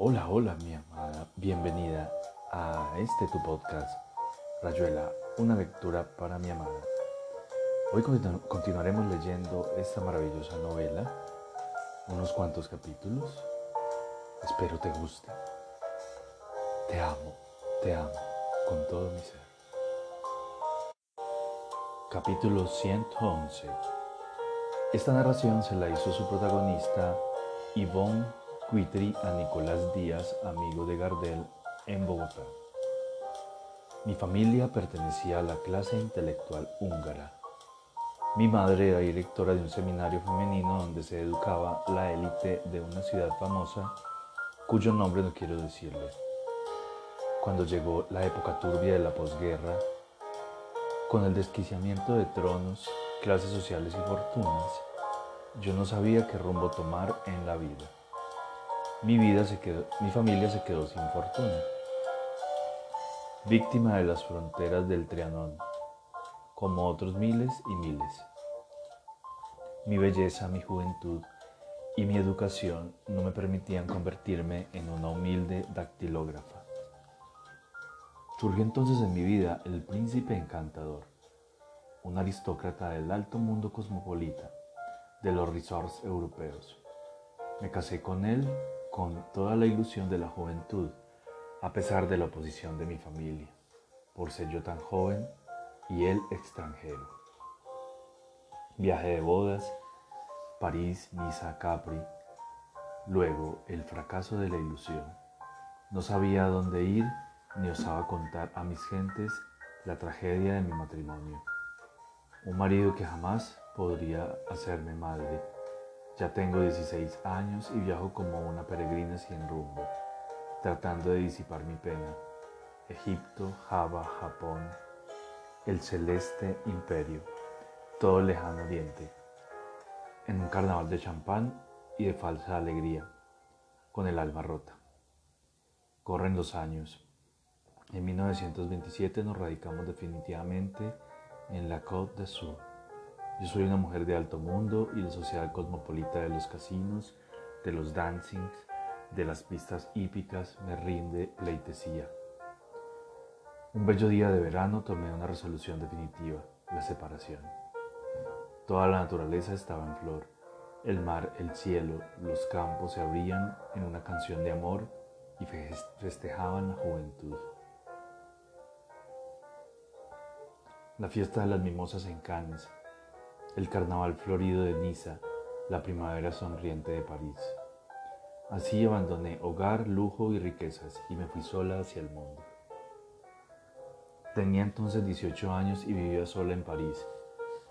Hola, hola mi amada, bienvenida a este tu podcast, Rayuela, una lectura para mi amada. Hoy continuaremos leyendo esta maravillosa novela, unos cuantos capítulos. Espero te guste. Te amo, te amo con todo mi ser. Capítulo 111. Esta narración se la hizo su protagonista Yvonne Cuitri a Nicolás Díaz, amigo de Gardel, en Bogotá. Mi familia pertenecía a la clase intelectual húngara. Mi madre era directora de un seminario femenino donde se educaba la élite de una ciudad famosa cuyo nombre no quiero decirle. Cuando llegó la época turbia de la posguerra, con el desquiciamiento de tronos, clases sociales y fortunas, yo no sabía qué rumbo tomar en la vida mi, vida se quedó, mi familia se quedó sin fortuna. Víctima de las fronteras del Trianón, como otros miles y miles. Mi belleza, mi juventud y mi educación no me permitían convertirme en una humilde dactilógrafa. Surgió entonces en mi vida el príncipe encantador, un aristócrata del alto mundo cosmopolita, de los resorts europeos. Me casé con él con toda la ilusión de la juventud, a pesar de la oposición de mi familia, por ser yo tan joven y él extranjero. Viaje de bodas, París, Niza, Capri, luego el fracaso de la ilusión. No sabía dónde ir ni osaba contar a mis gentes la tragedia de mi matrimonio. Un marido que jamás podría hacerme madre ya tengo 16 años y viajo como una peregrina sin rumbo, tratando de disipar mi pena. Egipto, Java, Japón, el celeste imperio, todo lejano oriente, en un carnaval de champán y de falsa alegría, con el alma rota. Corren los años. En 1927 nos radicamos definitivamente en la Côte d'Azur yo soy una mujer de alto mundo y de sociedad cosmopolita de los casinos, de los dancings, de las pistas hípicas, me rinde pleitesía. Un bello día de verano tomé una resolución definitiva, la separación. Toda la naturaleza estaba en flor, el mar, el cielo, los campos se abrían en una canción de amor y festejaban la juventud. La fiesta de las mimosas en Cannes, el carnaval florido de Niza, la primavera sonriente de París. Así abandoné hogar, lujo y riquezas y me fui sola hacia el mundo. Tenía entonces 18 años y vivía sola en París,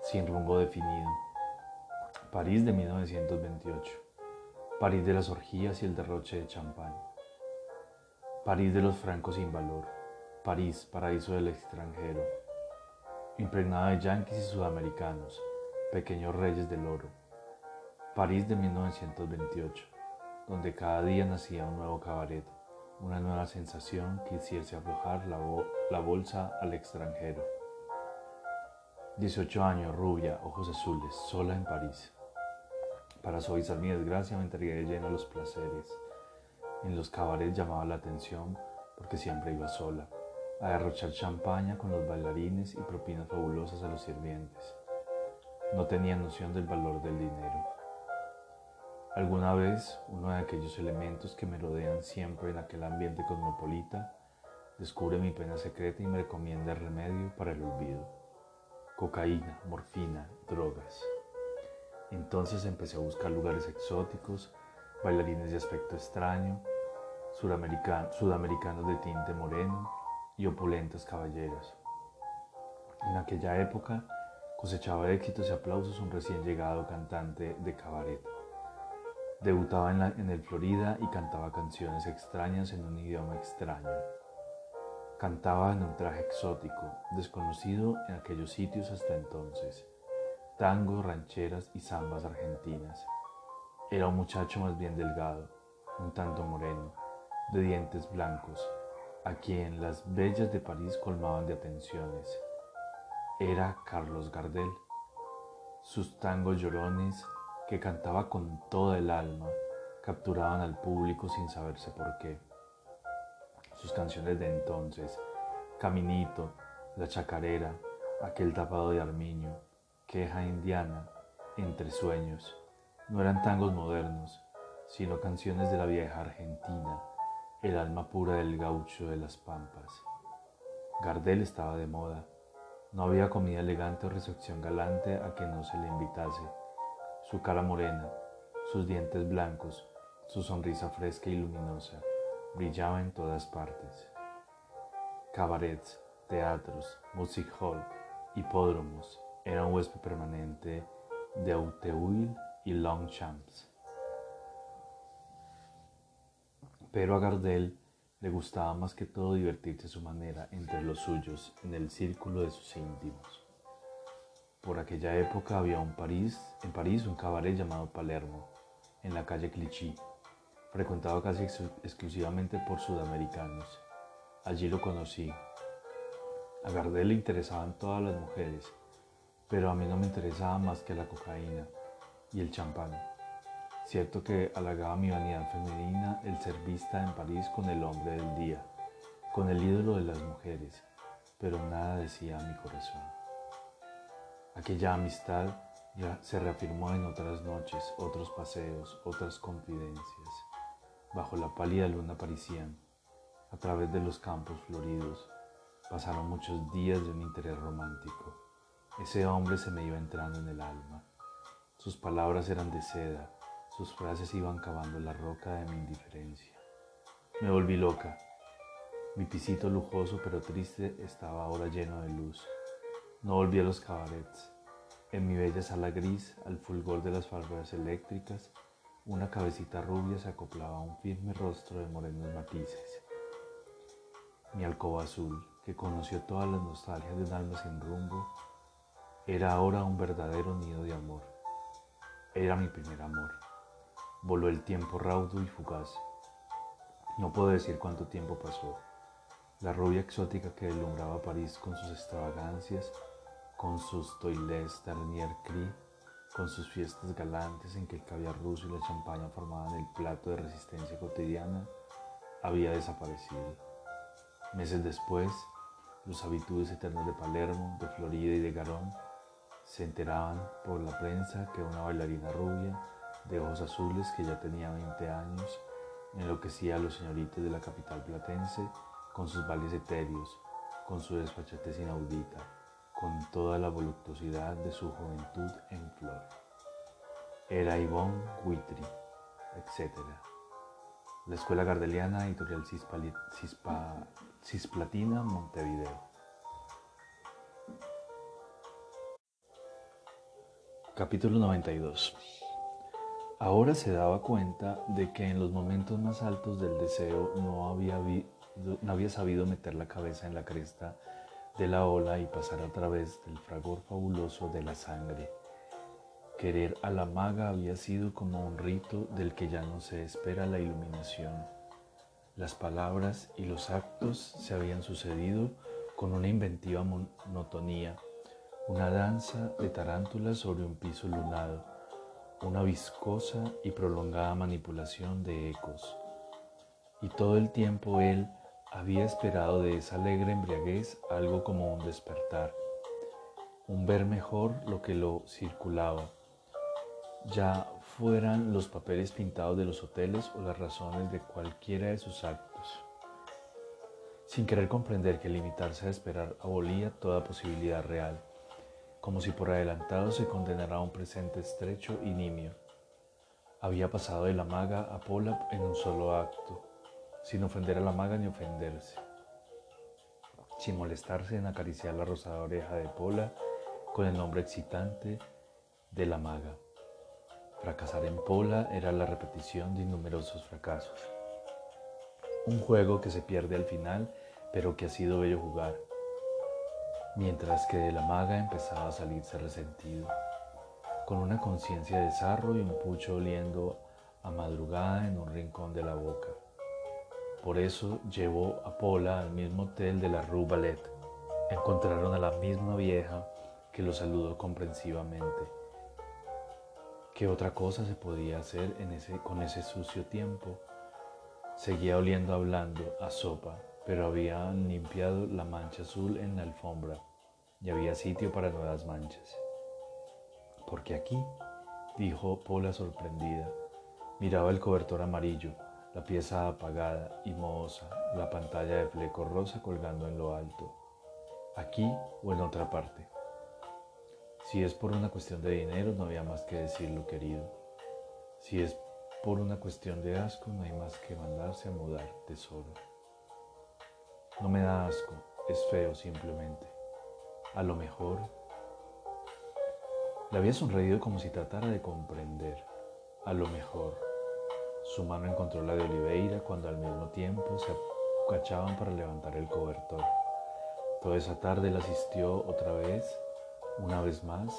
sin rumbo definido. París de 1928. París de las orgías y el derroche de champán. París de los francos sin valor. París, paraíso del extranjero. Impregnada de yanquis y sudamericanos, Pequeños Reyes del Oro, París de 1928, donde cada día nacía un nuevo cabaret, una nueva sensación que hiciese aflojar la, la bolsa al extranjero. 18 años, rubia, ojos azules, sola en París. Para suavizar mi desgracia me entregué de lleno a los placeres. En los cabarets llamaba la atención porque siempre iba sola, a derrochar champaña con los bailarines y propinas fabulosas a los sirvientes. No tenía noción del valor del dinero. Alguna vez, uno de aquellos elementos que me rodean siempre en aquel ambiente cosmopolita, descubre mi pena secreta y me recomienda el remedio para el olvido. Cocaína, morfina, drogas. Entonces empecé a buscar lugares exóticos, bailarines de aspecto extraño, sudamericanos de tinte moreno y opulentos caballeros. En aquella época Cosechaba éxitos y aplausos un recién llegado cantante de cabaret. Debutaba en, en, el Florida y cantaba canciones extrañas en un idioma extraño. Cantaba en un traje exótico, desconocido en aquellos sitios hasta entonces. Tangos, rancheras y zambas argentinas. Era un muchacho más bien delgado, un tanto moreno, de dientes blancos, a quien las bellas de París colmaban de atenciones era Carlos Gardel. Sus tangos llorones, que cantaba con toda el alma, capturaban al público sin saberse por qué. Sus canciones de entonces, Caminito, La Chacarera, Aquel tapado de armiño, Queja indiana, Entre sueños, no eran tangos modernos, sino canciones de la vieja Argentina, el alma pura del gaucho de las pampas. Gardel estaba de moda. No había comida elegante o recepción galante a que no se le invitase. Su cara morena, sus dientes blancos, su sonrisa fresca y luminosa, brillaba en todas partes. Cabarets, teatros, music hall, hipódromos, era un huésped permanente de Auteuil y Longchamps. Pero a Gardel le gustaba más que todo divertirse a su manera entre los suyos, en el círculo de sus íntimos. Por aquella época había un París, en París un cabaret llamado Palermo, en la calle Clichy, frecuentado casi exclusivamente por sudamericanos. Allí lo conocí. A Gardel le interesaban todas las mujeres, pero a mí no me interesaba más que la cocaína y el champán. Cierto que halagaba mi vanidad femenina el ser vista en París con el hombre del día, con el ídolo de las mujeres, pero nada decía mi corazón. Aquella amistad ya se reafirmó en otras noches, otros paseos, otras confidencias, bajo la pálida luna parisien, a través de los campos floridos. Pasaron muchos días de un interés romántico. Ese hombre se me iba entrando en el alma. Sus palabras eran de seda, sus frases iban cavando la roca de mi indiferencia. Me volví loca. Mi pisito lujoso pero triste estaba ahora lleno de luz. No volví a los cabarets. En mi bella sala gris, al fulgor de las farberas eléctricas, una cabecita rubia se acoplaba a un firme rostro de morenos matices. Mi alcoba azul, que conoció todas las nostalgias de un alma sin rumbo, era ahora un verdadero nido de amor. Era mi primer amor. Voló el tiempo raudo y fugaz. No puedo decir cuánto tiempo pasó. La rubia exótica que deslumbraba París con sus extravagancias, con sus toilets dernier cri, con sus fiestas galantes en que el caviar ruso y la champaña formaban el plato de resistencia cotidiana, había desaparecido. Meses después, los habitudes eternos de Palermo, de Florida y de Garón se enteraban por la prensa que una bailarina rubia de ojos azules que ya tenía 20 años, enloquecía a los señoritos de la capital platense con sus vales etéreos, con su desfachatez inaudita, con toda la voluptuosidad de su juventud en flor. Era Yvonne Guitry, etc. La Escuela Gardeliana, Editorial Cisplatina, Montevideo. Capítulo 92 Ahora se daba cuenta de que en los momentos más altos del deseo no había, no había sabido meter la cabeza en la cresta de la ola y pasar a través del fragor fabuloso de la sangre. Querer a la maga había sido como un rito del que ya no se espera la iluminación. Las palabras y los actos se habían sucedido con una inventiva monotonía, una danza de tarántulas sobre un piso lunado una viscosa y prolongada manipulación de ecos. Y todo el tiempo él había esperado de esa alegre embriaguez algo como un despertar, un ver mejor lo que lo circulaba, ya fueran los papeles pintados de los hoteles o las razones de cualquiera de sus actos. Sin querer comprender que limitarse a esperar abolía toda posibilidad real como si por adelantado se condenara a un presente estrecho y nimio. Había pasado de la maga a Pola en un solo acto, sin ofender a la maga ni ofenderse, sin molestarse en acariciar la rosada oreja de Pola con el nombre excitante de la maga. Fracasar en Pola era la repetición de innumerosos fracasos. Un juego que se pierde al final, pero que ha sido bello jugar mientras que de la maga empezaba a salirse resentido, con una conciencia de sarro y un pucho oliendo a madrugada en un rincón de la boca. Por eso llevó a Pola al mismo hotel de la Rue Ballet. Encontraron a la misma vieja que lo saludó comprensivamente, ¿Qué otra cosa se podía hacer en ese, con ese sucio tiempo? Seguía oliendo hablando a sopa, pero habían limpiado la mancha azul en la alfombra y había sitio para nuevas manchas. Porque aquí, dijo Paula sorprendida, miraba el cobertor amarillo, la pieza apagada y mohosa, la pantalla de fleco rosa colgando en lo alto. ¿Aquí o en otra parte? Si es por una cuestión de dinero, no había más que decirlo, querido. Si es por una cuestión de asco, no hay más que mandarse a mudar, tesoro. No me da asco, es feo simplemente. A lo mejor... Le había sonreído como si tratara de comprender. A lo mejor. Su mano encontró la de Oliveira cuando al mismo tiempo se acachaban para levantar el cobertor. Toda esa tarde la asistió otra vez, una vez más,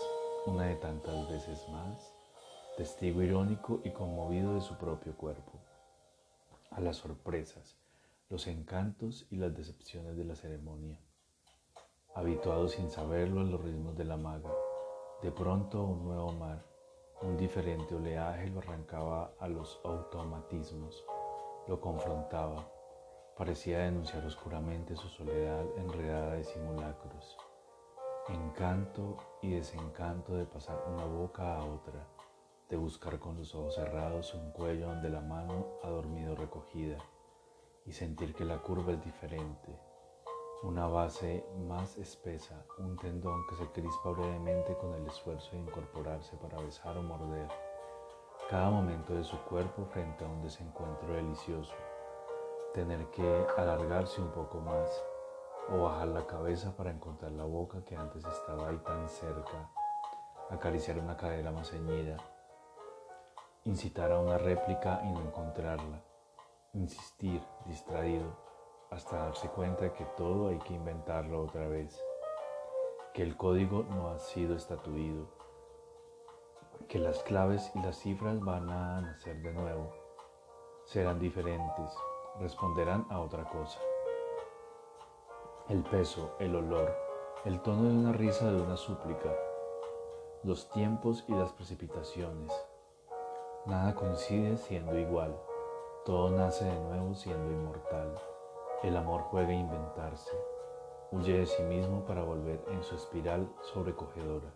una de tantas veces más, testigo irónico y conmovido de su propio cuerpo, a las sorpresas, los encantos y las decepciones de la ceremonia. Habituado sin saberlo a los ritmos de la maga, de pronto un nuevo mar, un diferente oleaje lo arrancaba a los automatismos, lo confrontaba, parecía denunciar oscuramente su soledad enredada de simulacros, encanto y desencanto de pasar una boca a otra, de buscar con los ojos cerrados un cuello donde la mano ha dormido recogida y sentir que la curva es diferente, una base más espesa, un tendón que se crispa brevemente con el esfuerzo de incorporarse para besar o morder, cada momento de su cuerpo frente a un desencuentro delicioso, tener que alargarse un poco más o bajar la cabeza para encontrar la boca que antes estaba ahí tan cerca, acariciar una cadera más ceñida, incitar a una réplica y no encontrarla, insistir distraído hasta darse cuenta que todo hay que inventarlo otra vez, que el código no ha sido estatuido, que las claves y las cifras van a nacer de nuevo, serán diferentes, responderán a otra cosa. El peso, el olor, el tono de una risa de una súplica, los tiempos y las precipitaciones. Nada coincide siendo igual, todo nace de nuevo siendo inmortal. El amor juega a inventarse, huye de sí mismo para volver en su espiral sobrecogedora.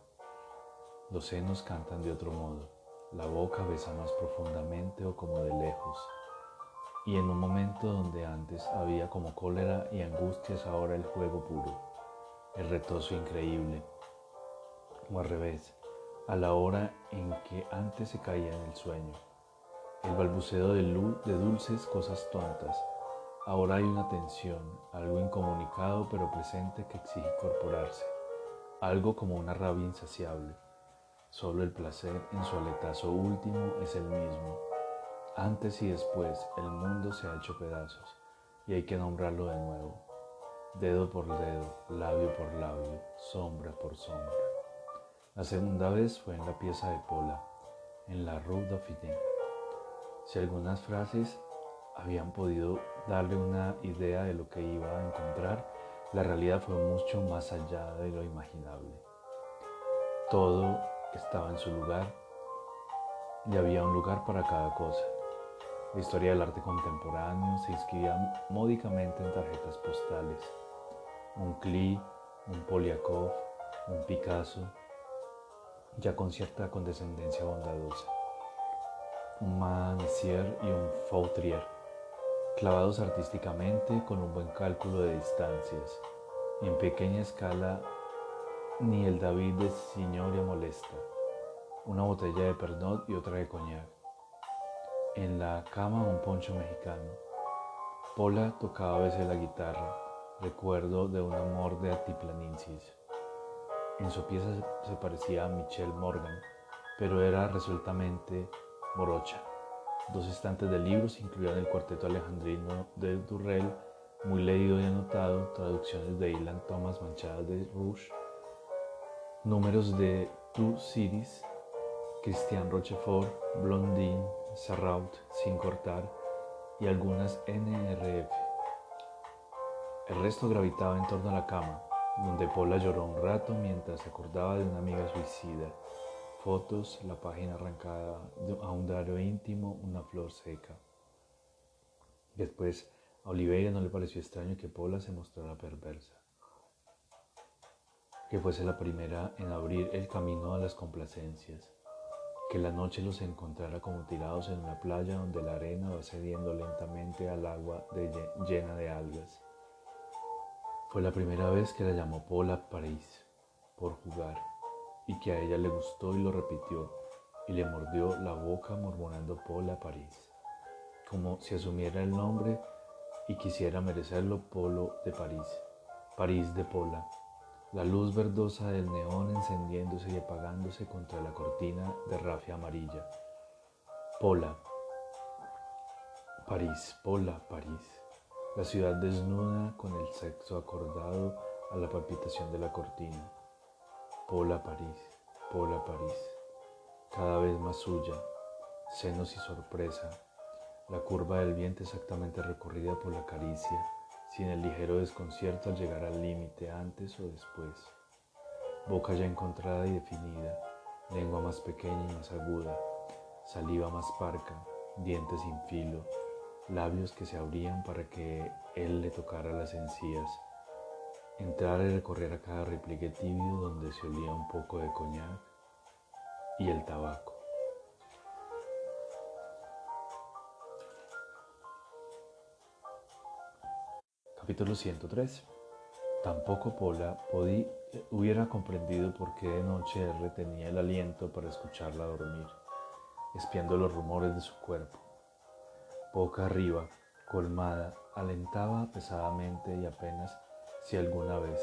Los senos cantan de otro modo, la boca besa más profundamente o como de lejos. Y en un momento donde antes había como cólera y angustias, ahora el juego puro, el retozo increíble. O al revés, a la hora en que antes se caía en el sueño, el balbuceo de, de dulces cosas tontas, Ahora hay una tensión, algo incomunicado pero presente que exige incorporarse, algo como una rabia insaciable. Solo el placer en su aletazo último es el mismo. Antes y después el mundo se ha hecho pedazos y hay que nombrarlo de nuevo, dedo por dedo, labio por labio, sombra por sombra. La segunda vez fue en la pieza de Pola, en la Rue Dauphine. Si algunas frases habían podido darle una idea de lo que iba a encontrar, la realidad fue mucho más allá de lo imaginable. Todo estaba en su lugar y había un lugar para cada cosa. La historia del arte contemporáneo se inscribía módicamente en tarjetas postales. Un Klee, un Poliakov, un Picasso, ya con cierta condescendencia bondadosa. Un Manessier y un Fautrier clavados artísticamente con un buen cálculo de distancias. En pequeña escala, ni el David de Signoria molesta. Una botella de Pernod y otra de coñac. En la cama un poncho mexicano. Pola tocaba a veces la guitarra, recuerdo de un amor de Atiplanensis. En su pieza se parecía a Michelle Morgan, pero era resueltamente morocha. Dos estantes de libros incluían el cuarteto alejandrino de Durrell, muy leído y anotado, traducciones de Ilan Thomas manchadas de rouge, números de Two Cities, Christian Rochefort, Blondin, Sarraut, sin cortar, y algunas NRF. El resto gravitaba en torno a la cama, donde Paula lloró un rato mientras se acordaba de una amiga suicida, fotos, la página arrancada a un diario íntimo, una flor seca. Después, a Oliveira no le pareció extraño que Paula se mostrara perversa, que fuese la primera en abrir el camino a las complacencias, que la noche los encontrara como tirados en una playa donde la arena va cediendo lentamente al agua llena de algas. Fue la primera vez que la llamó Paula París por jugar y que a ella le gustó y lo repitió y le mordió la boca murmurando Paula París como si asumiera el nombre y quisiera merecerlo Polo de París, París de Pola, la luz verdosa del neón encendiéndose y apagándose contra la cortina de rafia amarilla. Pola, París, Pola, París, la ciudad desnuda con el sexo acordado a la palpitación de la cortina. Pola, París, Pola, París, cada vez más suya, senos y sorpresa, la curva del viento exactamente recorrida por la caricia, sin el ligero desconcierto al llegar al límite antes o después. Boca ya encontrada y definida, lengua más pequeña y más aguda, saliva más parca, dientes sin filo, labios que se abrían para que él le tocara las encías, entrar y recorrer a cada repliegue tibio donde se olía un poco de coñac y el tabaco. Capítulo 103. Tampoco Pola podí, hubiera comprendido por qué de noche él retenía el aliento para escucharla dormir, espiando los rumores de su cuerpo. Boca arriba, colmada, alentaba pesadamente y apenas si alguna vez,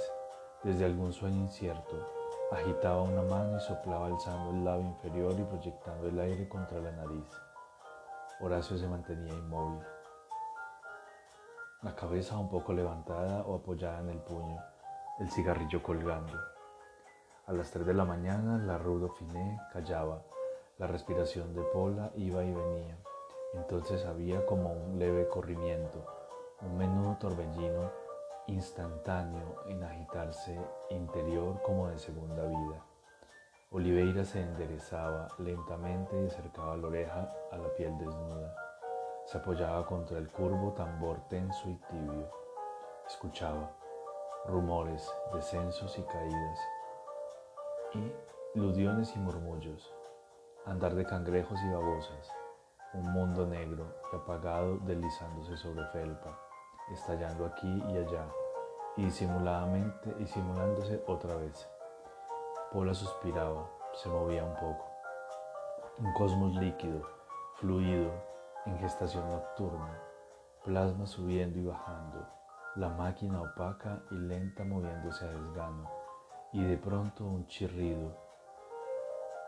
desde algún sueño incierto, agitaba una mano y soplaba alzando el labio inferior y proyectando el aire contra la nariz. Horacio se mantenía inmóvil la cabeza un poco levantada o apoyada en el puño, el cigarrillo colgando. A las tres de la mañana la rudo Finé callaba, la respiración de Pola iba y venía. Entonces había como un leve corrimiento, un menudo torbellino instantáneo en agitarse interior como de segunda vida. Oliveira se enderezaba lentamente y acercaba la oreja a la piel desnuda. Se apoyaba contra el curvo tambor tenso y tibio. Escuchaba rumores, descensos y caídas, y ludiones y murmullos, andar de cangrejos y babosas, un mundo negro y apagado deslizándose sobre felpa, estallando aquí y allá, y disimuladamente y simulándose otra vez. Pola suspiraba, se movía un poco. Un cosmos líquido, fluido, en gestación nocturna, plasma subiendo y bajando, la máquina opaca y lenta moviéndose a desgano, y de pronto un chirrido,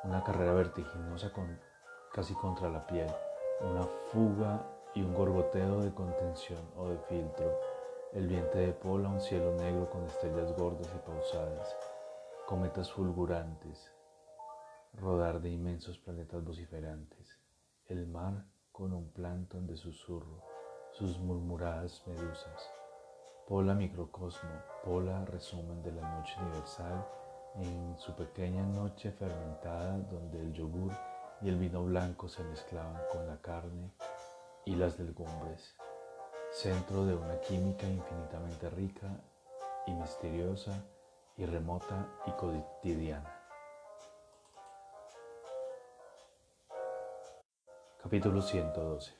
una carrera vertiginosa con, casi contra la piel, una fuga y un gorgoteo de contención o de filtro, el viento de pola, un cielo negro con estrellas gordas y pausadas, cometas fulgurantes, rodar de inmensos planetas vociferantes, el mar con un plancton de susurro, sus murmuradas medusas. Pola microcosmo, Pola resumen de la noche universal en su pequeña noche fermentada donde el yogur y el vino blanco se mezclaban con la carne y las legumbres, centro de una química infinitamente rica y misteriosa y remota y cotidiana. Capítulo 112.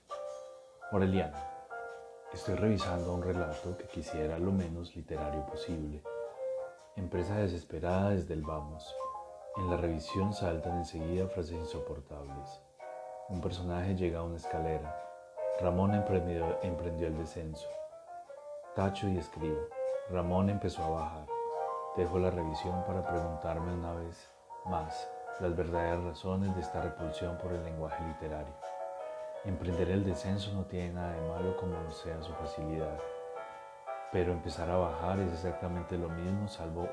Moreliana. Estoy revisando un relato que quisiera lo menos literario posible. Empresa desesperada desde el vamos. En la revisión saltan enseguida frases insoportables. Un personaje llega a una escalera. Ramón emprendió, el descenso. Tacho y escribo. Ramón empezó a bajar. Dejo la revisión para preguntarme una vez más las verdaderas razones de esta repulsión por el lenguaje literario. Emprender el descenso no tiene nada de malo como sea su facilidad, pero empezar a bajar es exactamente lo mismo, salvo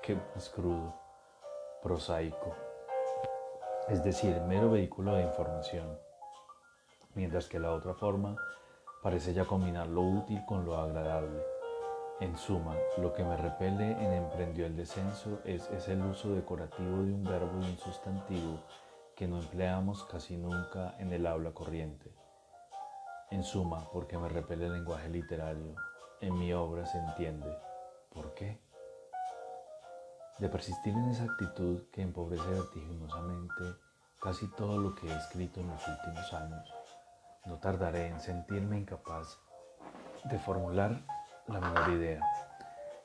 que más crudo, prosaico, es decir, mero vehículo de información, mientras que la otra forma parece ya combinar lo útil con lo agradable. En suma, lo que me repele en emprendió el descenso es, es el uso decorativo de un verbo y un sustantivo que no empleamos casi nunca en el habla corriente. En suma, porque me repele el lenguaje literario, en mi obra se entiende. ¿Por qué? De persistir en esa actitud que empobrece vertiginosamente casi todo lo que he escrito en los últimos años, no tardaré en sentirme incapaz de formular la menor idea,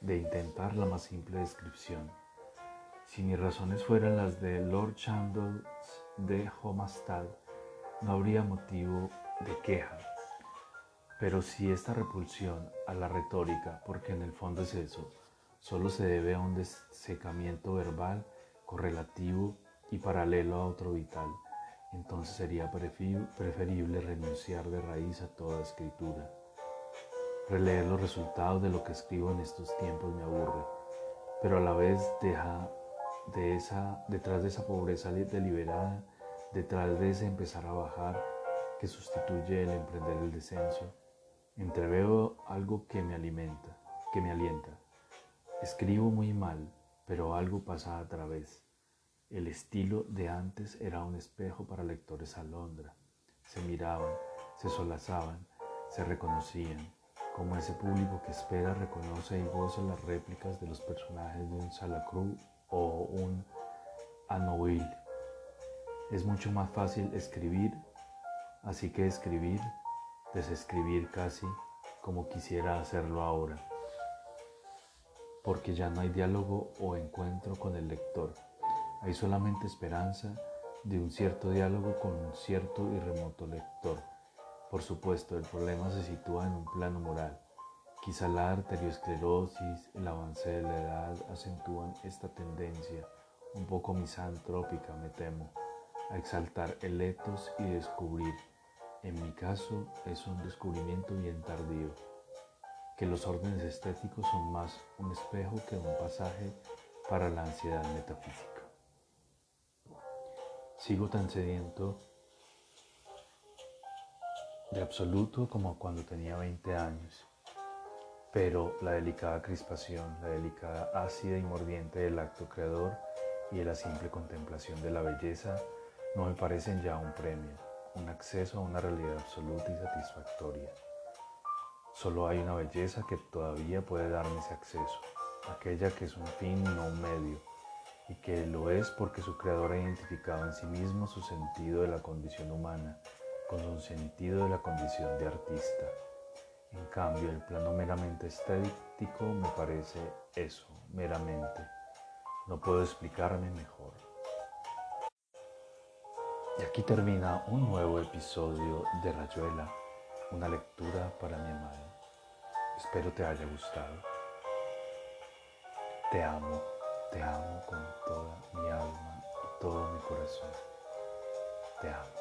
de intentar la más simple descripción. Si mis razones fueran las de Lord Chandos de Homastad, no habría motivo de queja. Pero si esta repulsión a la retórica, porque en el fondo es eso, solo se debe a un desecamiento verbal correlativo y paralelo a otro vital, entonces sería preferible renunciar de raíz a toda escritura. Releer los resultados de lo que escribo en estos tiempos me aburre, pero a la vez deja de esa, detrás de esa pobreza deliberada, detrás de ese empezar a bajar que sustituye el emprender el descenso, entreveo algo que me alimenta, que me alienta. Escribo muy mal, pero algo pasa a través. El estilo de antes era un espejo para lectores alondra. Se miraban, se solazaban, se reconocían, como ese público que espera, reconoce y goza las réplicas de los personajes de un Salacruz o un Anoil. Es mucho más fácil escribir, así que escribir, desescribir casi como quisiera hacerlo ahora, porque ya no hay diálogo o encuentro con el lector, hay solamente esperanza de un cierto diálogo con un cierto y remoto lector. Por supuesto, el problema se sitúa en un plano moral Quizá la arteriosclerosis, el avance de la edad acentúan esta tendencia, un poco misantrópica me temo, a exaltar el etos y descubrir. En mi caso es un descubrimiento bien tardío, que los órdenes estéticos son más un espejo que un pasaje para la ansiedad metafísica. Sigo tan sediento de absoluto como cuando tenía 20 años pero la delicada crispación, la delicada ácida y mordiente del acto creador y de la simple contemplación de la belleza no me parecen ya un premio, un acceso a una realidad absoluta y satisfactoria. Solo hay una belleza que todavía puede darme ese acceso, aquella que es un fin y no un medio, y que lo es porque su creador ha identificado en sí mismo su sentido de la condición humana con su sentido de la condición de artista. En cambio, el plano meramente estético me parece eso, meramente. No puedo explicarme mejor. Y aquí termina un nuevo episodio de Rayuela, una lectura para mi amada. Espero te haya gustado. Te amo, te amo con toda mi alma y todo mi corazón. Te amo.